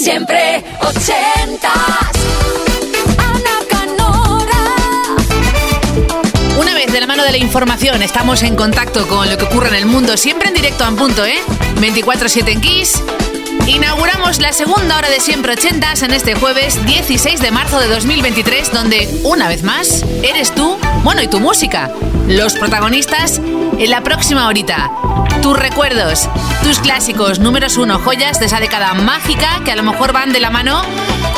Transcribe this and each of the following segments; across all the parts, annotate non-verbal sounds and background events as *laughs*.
Siempre ochentas. Ana Canora. Una vez de la mano de la información estamos en contacto con lo que ocurre en el mundo, siempre en directo a un punto, ¿eh? 24-7 en Kiss. Inauguramos la segunda hora de Siempre Ochentas en este jueves 16 de marzo de 2023, donde, una vez más, eres tú, bueno, y tu música, los protagonistas en la próxima horita. Tus recuerdos, tus clásicos números uno, joyas de esa década mágica que a lo mejor van de la mano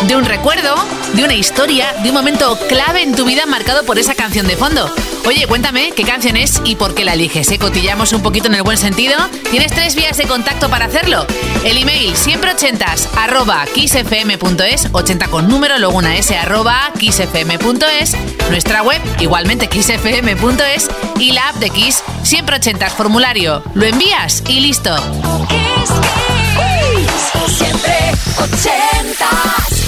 de un recuerdo, de una historia, de un momento clave en tu vida marcado por esa canción de fondo. Oye, cuéntame qué canción es y por qué la eliges. ¿eh? Cotillamos un poquito en el buen sentido. Tienes tres vías de contacto para hacerlo. El email siempre ochentas arroba kissfm.es, 80 con número, luego una s arroba kissfm.es, nuestra web igualmente kissfm.es y la app de Kiss siempre ochentas formulario. Lo envías y listo. Kiss. Siempre ochentas.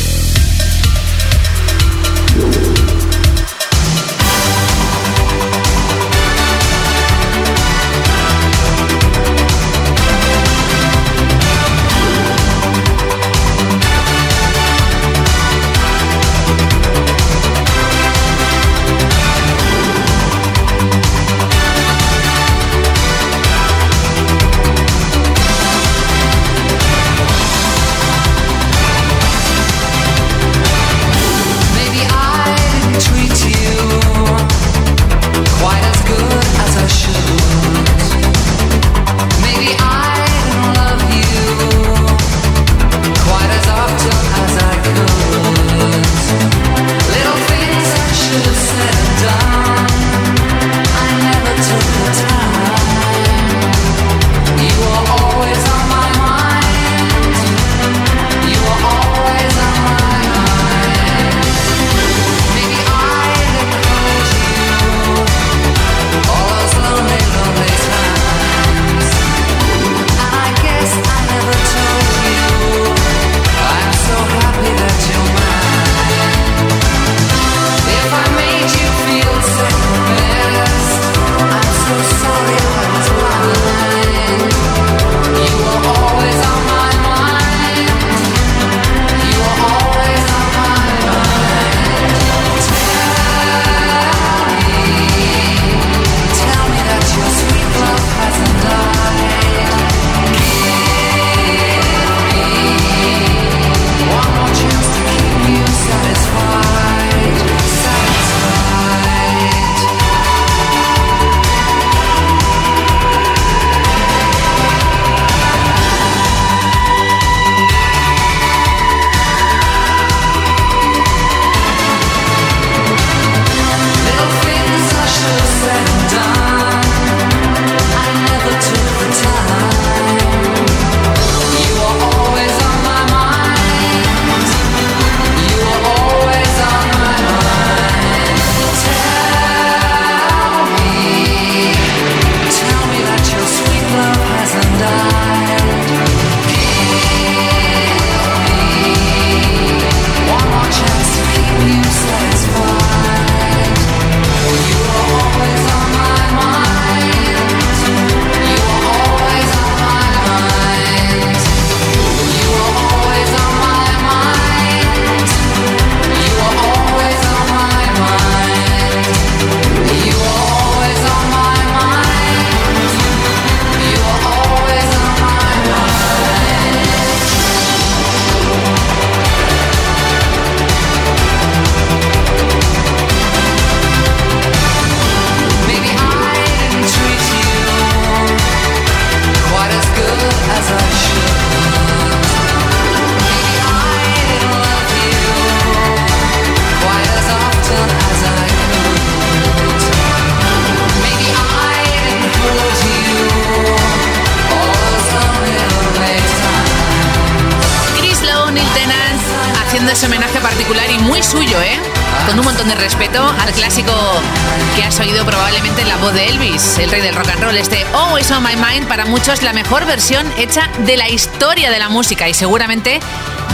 Para muchos la mejor versión hecha de la historia de la música y seguramente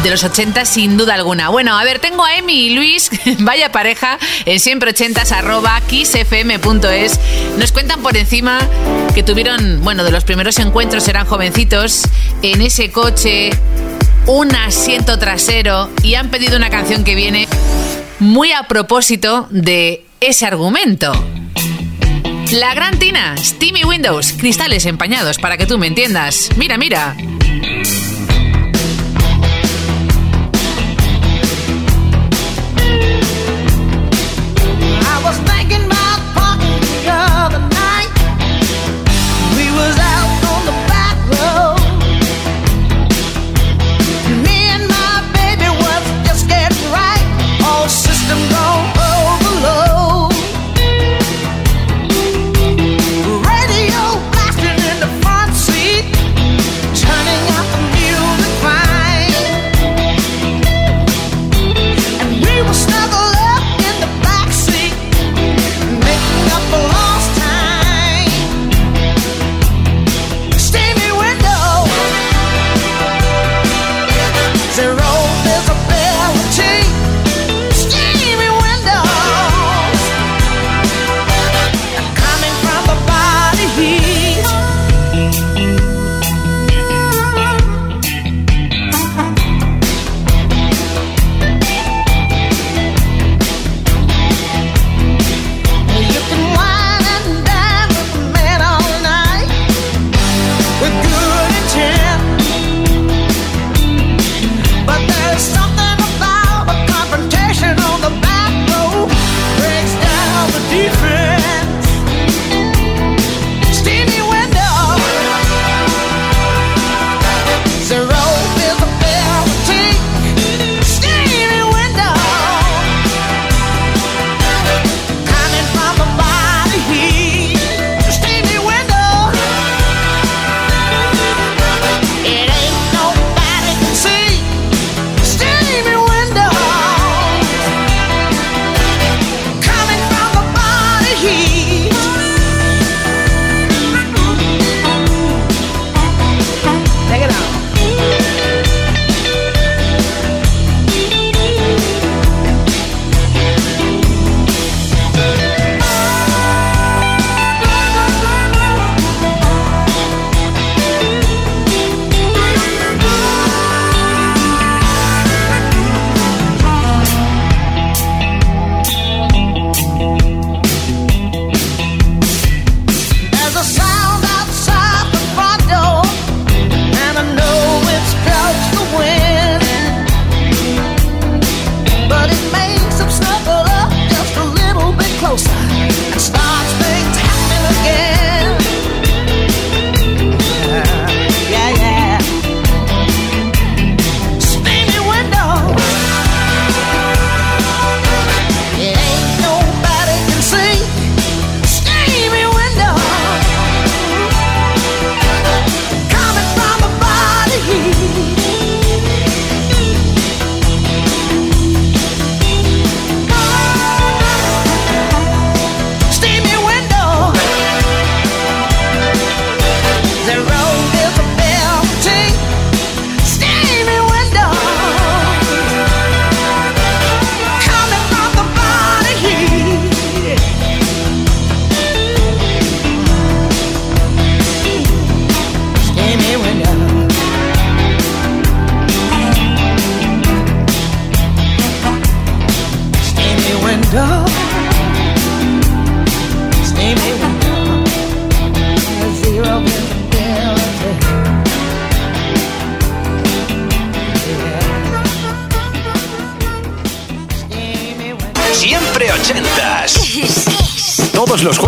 de los 80 sin duda alguna. Bueno, a ver, tengo a Emi y Luis, *laughs* vaya pareja, en siempre 80 Nos cuentan por encima que tuvieron, bueno, de los primeros encuentros eran jovencitos en ese coche, un asiento trasero y han pedido una canción que viene muy a propósito de ese argumento. La Gran Tina, Steamy Windows, cristales empañados para que tú me entiendas. Mira, mira.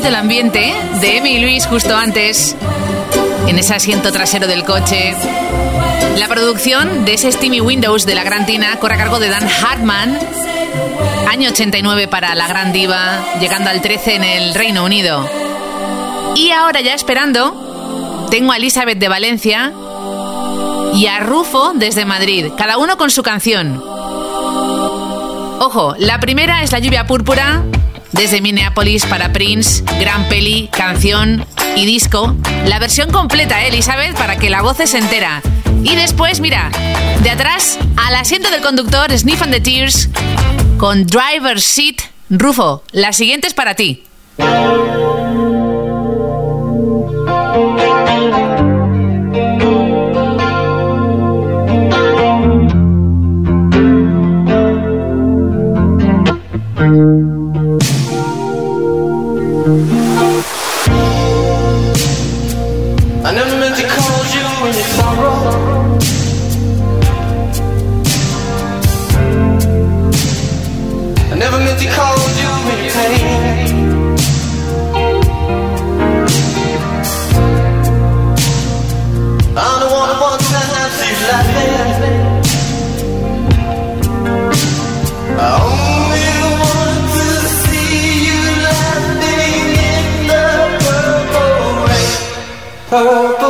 Poquito el ambiente de Emi y Luis justo antes, en ese asiento trasero del coche. La producción de ese Steamy Windows de la Gran Tina corre a cargo de Dan Hartman, año 89 para la Gran Diva, llegando al 13 en el Reino Unido. Y ahora ya esperando, tengo a Elizabeth de Valencia y a Rufo desde Madrid, cada uno con su canción. Ojo, la primera es La lluvia púrpura, desde Minneapolis para Prince, gran peli, canción y disco. La versión completa, ¿eh, Elizabeth, para que la voces entera. Y después, mira, de atrás al asiento del conductor, Sniff and the Tears, con Driver's Seat. Rufo, la siguiente es para ti.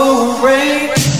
no rain.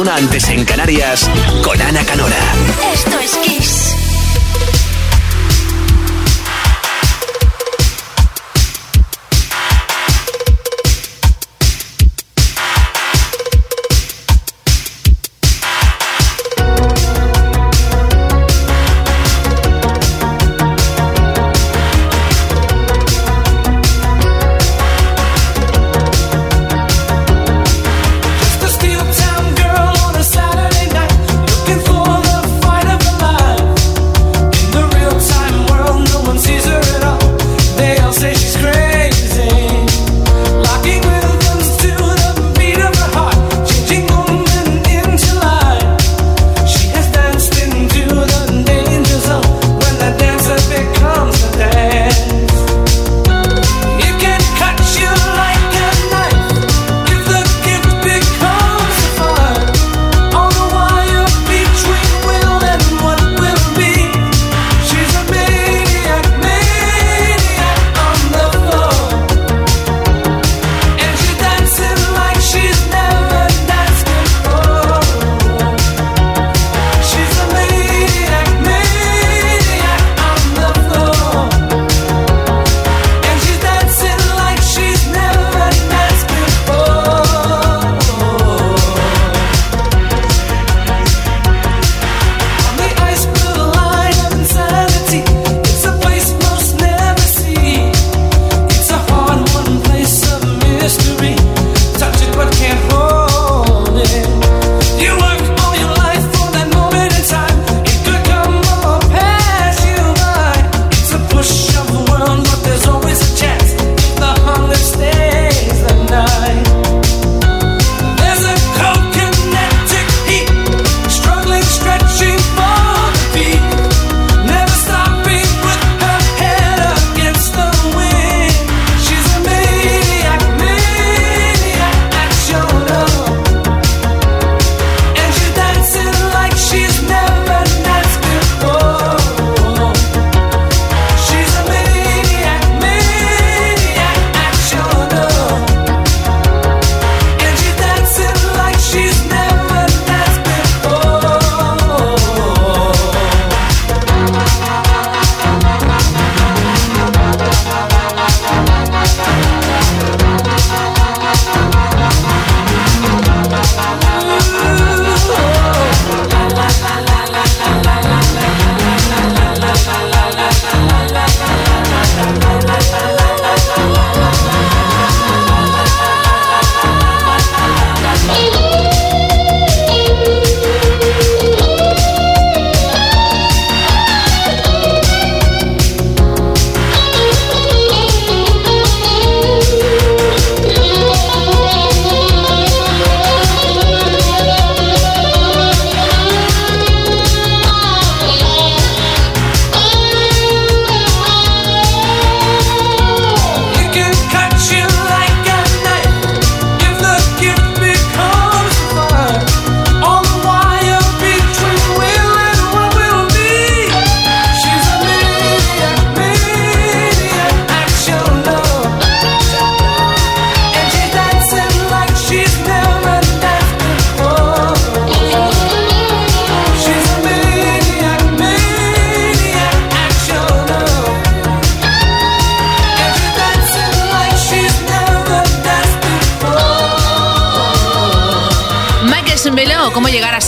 una antes en Canarias,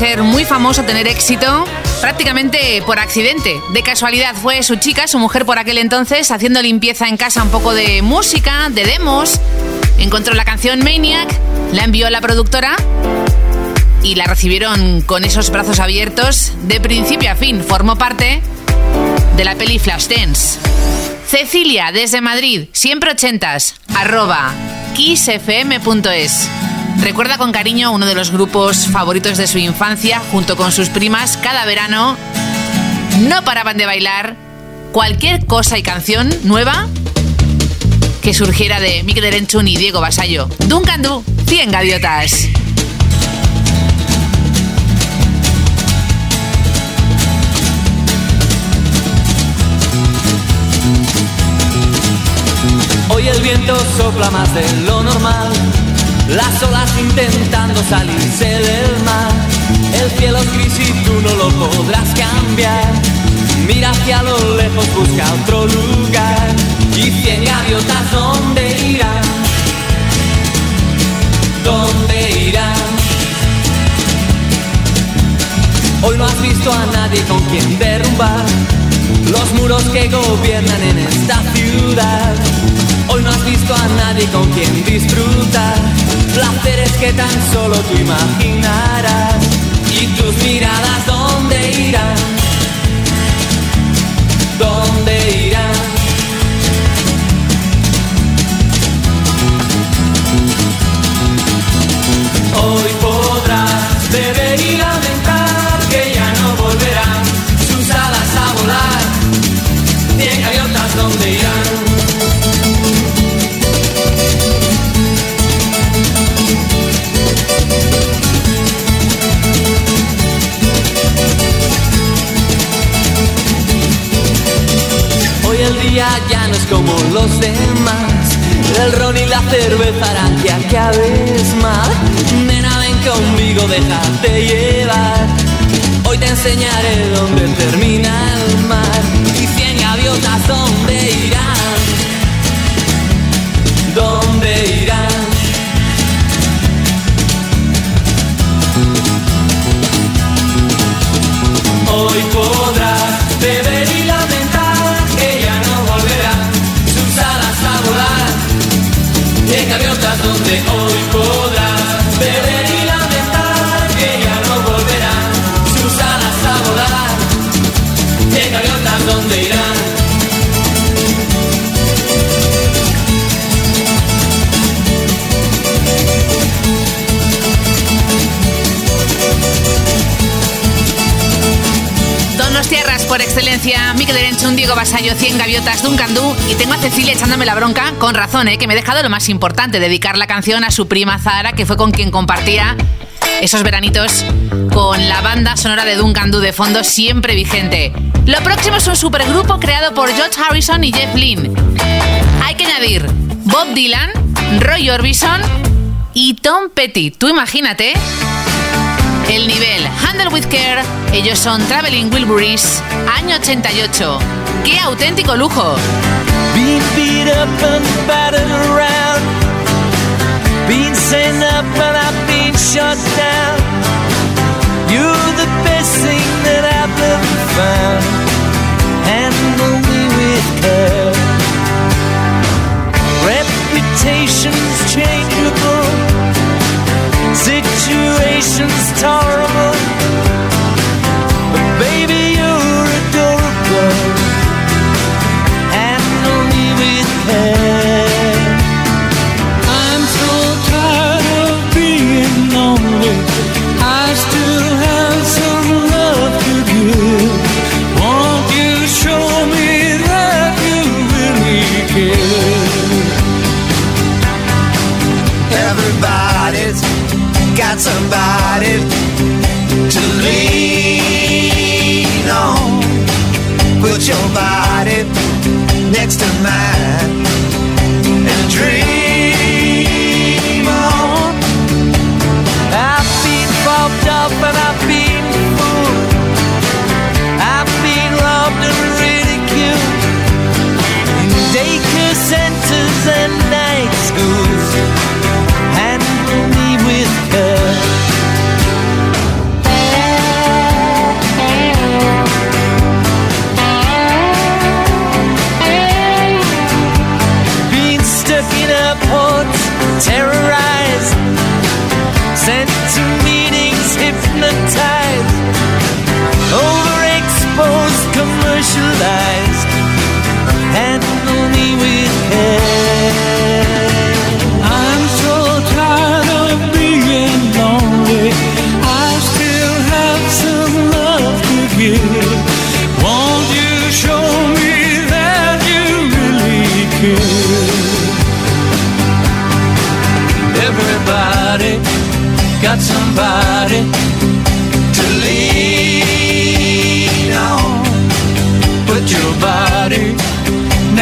ser muy famoso, tener éxito, prácticamente por accidente. De casualidad fue su chica, su mujer por aquel entonces, haciendo limpieza en casa un poco de música, de demos. Encontró la canción Maniac, la envió a la productora y la recibieron con esos brazos abiertos de principio a fin. Formó parte de la peli Flashdance. Cecilia, desde Madrid, siempre ochentas, arroba kissfm.es. Recuerda con cariño uno de los grupos favoritos de su infancia, junto con sus primas, cada verano no paraban de bailar cualquier cosa y canción nueva que surgiera de Miguel Erenchun y Diego Basallo. Duncan Du, 100 gaviotas. Hoy el viento sopla más de lo normal, las olas intentando salirse del mar. El cielo es gris y tú no lo podrás cambiar. Mira hacia lo lejos, busca otro lugar. Y cien gaviotas, ¿dónde irán? ¿Dónde irán? Hoy no has visto a nadie con quien derrumbar los muros que gobiernan en esta ciudad. Hoy no has visto a nadie con quien disfrutar placeres que tan solo tú imaginarás. Y tus miradas, ¿dónde irán? ¿Dónde irán? Hoy podrás beber y lamentar que ya no volverán sus alas a volar. Cien gaviotas, ¿dónde irán? Día ya no es como los demás. El ron y la cerveza harán que acabes mal. Nena, ven conmigo, déjate llevar. Hoy te enseñaré dónde termina el mar. Y cien gaviotas, ¿dónde irán? ¿Dónde irán? Donde hoy excelencia, Mikel Erenchun, Diego Basallo, 100 gaviotas, Duncan Du y tengo a Cecilia echándome la bronca, con razón, ¿eh? que me he dejado lo más importante, dedicar la canción a su prima Zara, que fue con quien compartía esos veranitos con la banda sonora de Duncan Du de fondo siempre vigente. Lo próximo es un supergrupo creado por George Harrison y Jeff Lynne. Hay que añadir Bob Dylan, Roy Orbison y Tom Petty. Tú imagínate el nivel Handle with Care, ellos son Traveling Wilburys, año 88. ¡Qué auténtico lujo! Been beat up and battered around. Been sent up and I've been shut down. You're the best thing that I've ever found.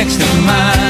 next to mine.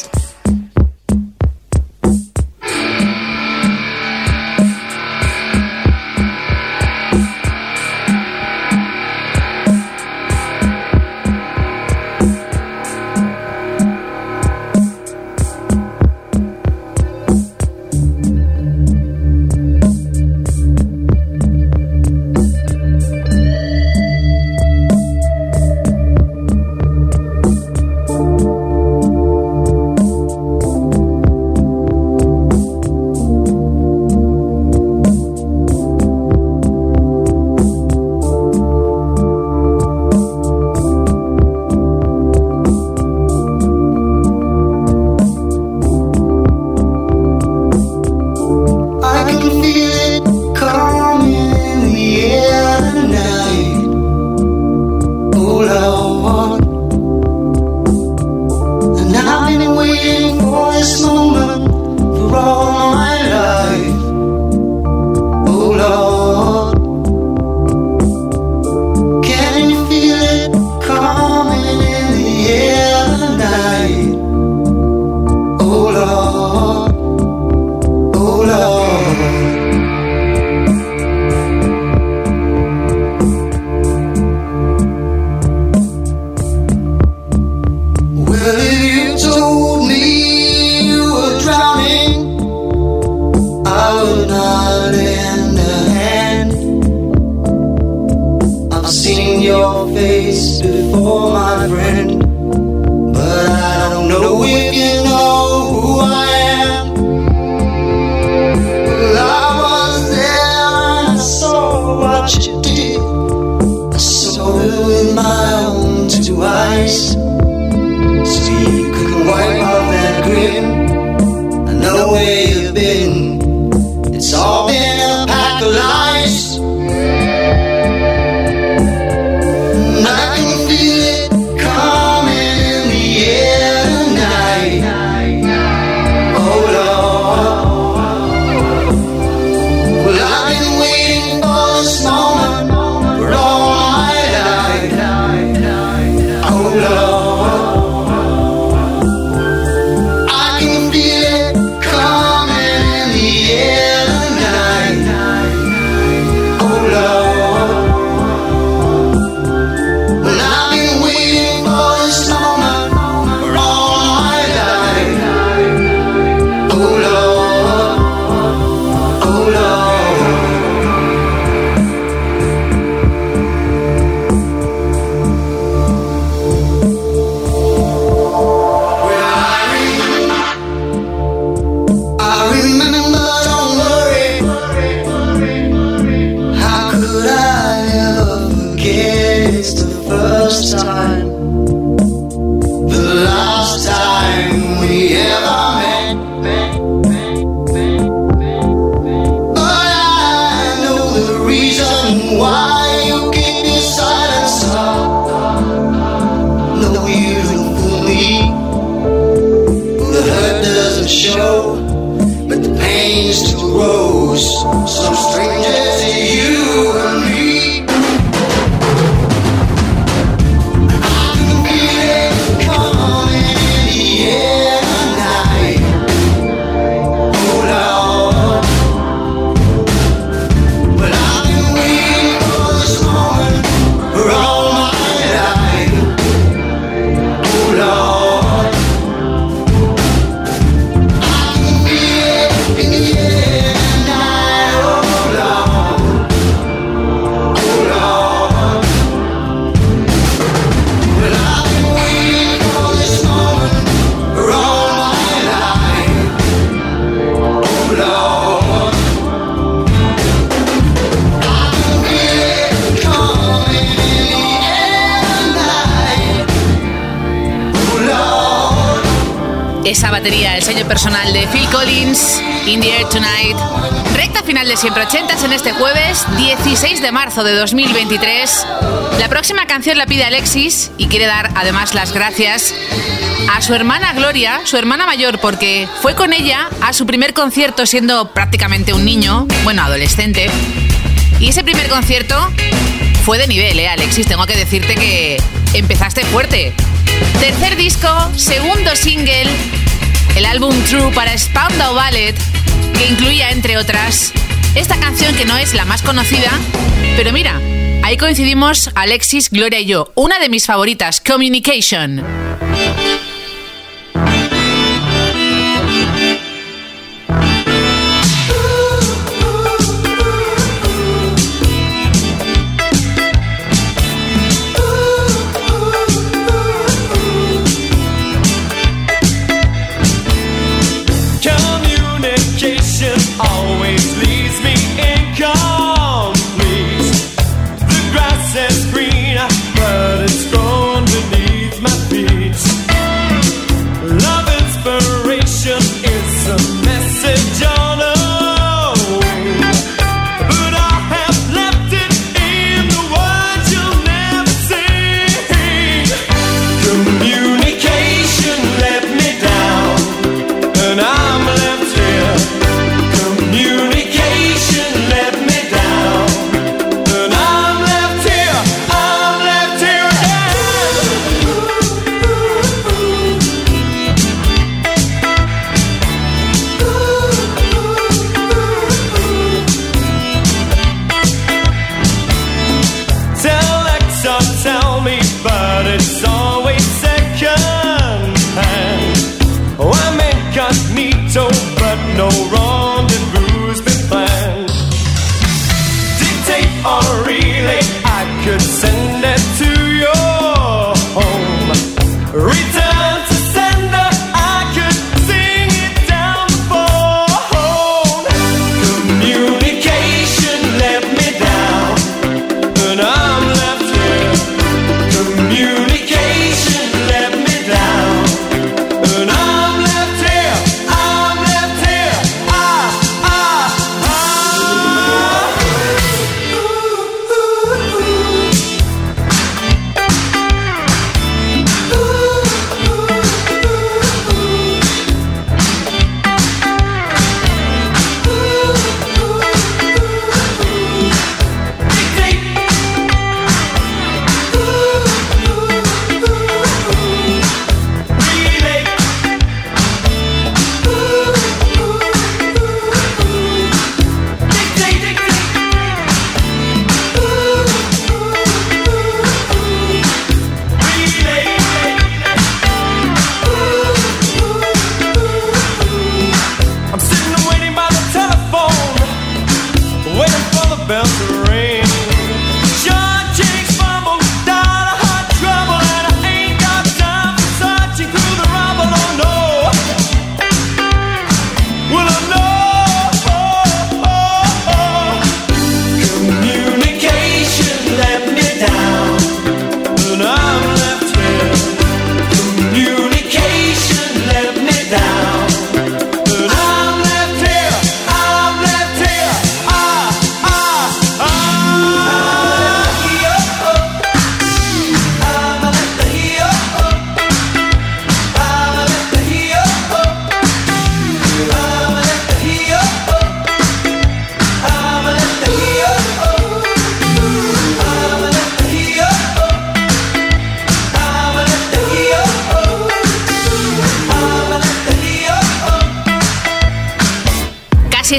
Personal de Phil Collins, In the Air Tonight. Recta final de Siempre Ochentas en este jueves, 16 de marzo de 2023. La próxima canción la pide Alexis y quiere dar además las gracias a su hermana Gloria, su hermana mayor, porque fue con ella a su primer concierto siendo prácticamente un niño, bueno, adolescente. Y ese primer concierto fue de nivel, ¿eh, Alexis? Tengo que decirte que empezaste fuerte. Tercer disco, segundo single, el álbum True para Spandau Ballet, que incluía, entre otras, esta canción que no es la más conocida, pero mira, ahí coincidimos Alexis, Gloria y yo. Una de mis favoritas, Communication.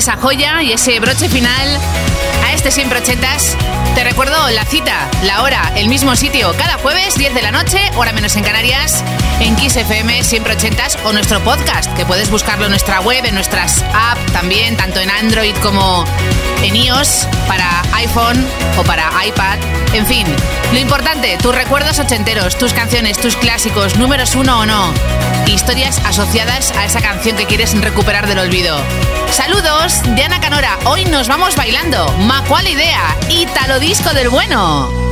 Esa joya y ese broche final a este Siempre Ochentas. Te recuerdo la cita, la hora, el mismo sitio, cada jueves, 10 de la noche, hora menos en Canarias, en Kiss FM, Siempre Ochentas, o nuestro podcast, que puedes buscarlo en nuestra web, en nuestras apps también, tanto en Android como en iOS, para iPhone o para iPad. En fin, lo importante, tus recuerdos ochenteros, tus canciones, tus clásicos, números uno o no, historias asociadas a esa canción que quieres recuperar del olvido. Saludos de Ana Canora. Hoy nos vamos bailando. Ma cuál idea. Italo disco del bueno.